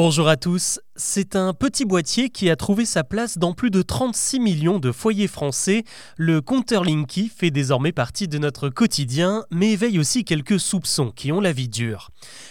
Bonjour à tous, c'est un petit boîtier qui a trouvé sa place dans plus de 36 millions de foyers français. Le compteur Linky fait désormais partie de notre quotidien, mais éveille aussi quelques soupçons qui ont la vie dure.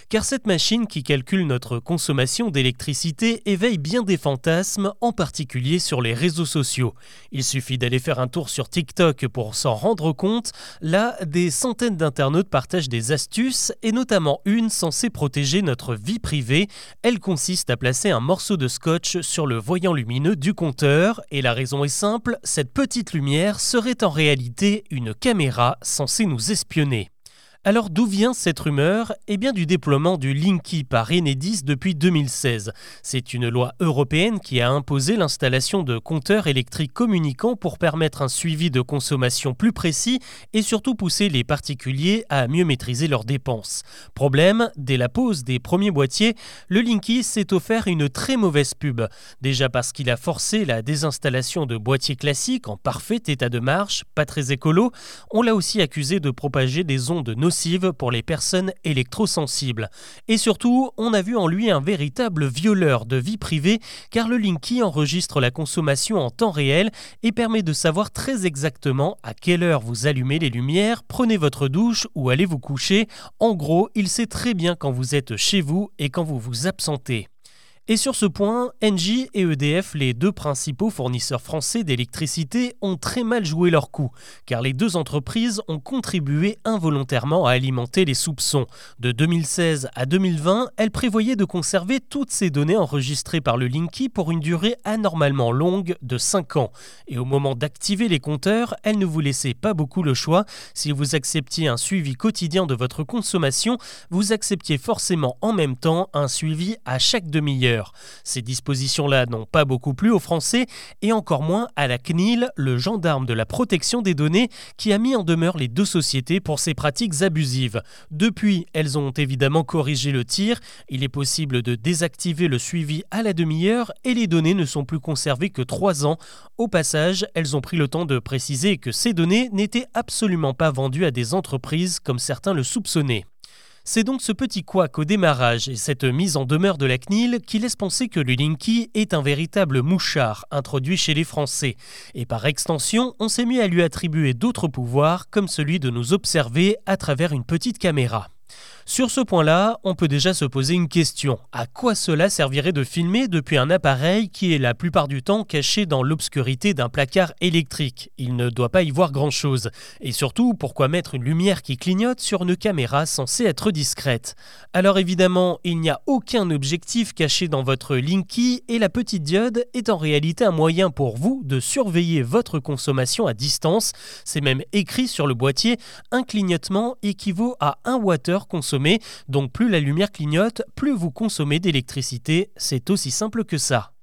Car cette machine qui calcule notre consommation d'électricité éveille bien des fantasmes, en particulier sur les réseaux sociaux. Il suffit d'aller faire un tour sur TikTok pour s'en rendre compte. Là, des centaines d'internautes partagent des astuces, et notamment une censée protéger notre vie privée. Elle consiste à placer un morceau de scotch sur le voyant lumineux du compteur, et la raison est simple, cette petite lumière serait en réalité une caméra censée nous espionner. Alors d'où vient cette rumeur? Eh bien du déploiement du Linky par Enedis depuis 2016. C'est une loi européenne qui a imposé l'installation de compteurs électriques communicants pour permettre un suivi de consommation plus précis et surtout pousser les particuliers à mieux maîtriser leurs dépenses. Problème, dès la pose des premiers boîtiers, le Linky s'est offert une très mauvaise pub. Déjà parce qu'il a forcé la désinstallation de boîtiers classiques en parfait état de marche, pas très écolo, on l'a aussi accusé de propager des ondes nocives pour les personnes électrosensibles. Et surtout, on a vu en lui un véritable violeur de vie privée car le Linky enregistre la consommation en temps réel et permet de savoir très exactement à quelle heure vous allumez les lumières, prenez votre douche ou allez vous coucher. En gros, il sait très bien quand vous êtes chez vous et quand vous vous absentez. Et sur ce point, Engie et EDF, les deux principaux fournisseurs français d'électricité, ont très mal joué leur coup, car les deux entreprises ont contribué involontairement à alimenter les soupçons. De 2016 à 2020, elles prévoyaient de conserver toutes ces données enregistrées par le Linky pour une durée anormalement longue de 5 ans. Et au moment d'activer les compteurs, elles ne vous laissaient pas beaucoup le choix. Si vous acceptiez un suivi quotidien de votre consommation, vous acceptiez forcément en même temps un suivi à chaque demi-heure. Ces dispositions-là n'ont pas beaucoup plu aux Français et encore moins à la CNIL, le gendarme de la protection des données, qui a mis en demeure les deux sociétés pour ces pratiques abusives. Depuis, elles ont évidemment corrigé le tir. Il est possible de désactiver le suivi à la demi-heure et les données ne sont plus conservées que trois ans. Au passage, elles ont pris le temps de préciser que ces données n'étaient absolument pas vendues à des entreprises comme certains le soupçonnaient. C'est donc ce petit couac au démarrage et cette mise en demeure de la CNIL qui laisse penser que le Linky est un véritable mouchard introduit chez les Français. Et par extension, on s'est mis à lui attribuer d'autres pouvoirs comme celui de nous observer à travers une petite caméra. Sur ce point-là, on peut déjà se poser une question. À quoi cela servirait de filmer depuis un appareil qui est la plupart du temps caché dans l'obscurité d'un placard électrique? Il ne doit pas y voir grand-chose. Et surtout, pourquoi mettre une lumière qui clignote sur une caméra censée être discrète? Alors évidemment, il n'y a aucun objectif caché dans votre Linky et la petite diode est en réalité un moyen pour vous de surveiller votre consommation à distance. C'est même écrit sur le boîtier, un clignotement équivaut à 1 Wh consommé donc plus la lumière clignote, plus vous consommez d'électricité. C'est aussi simple que ça.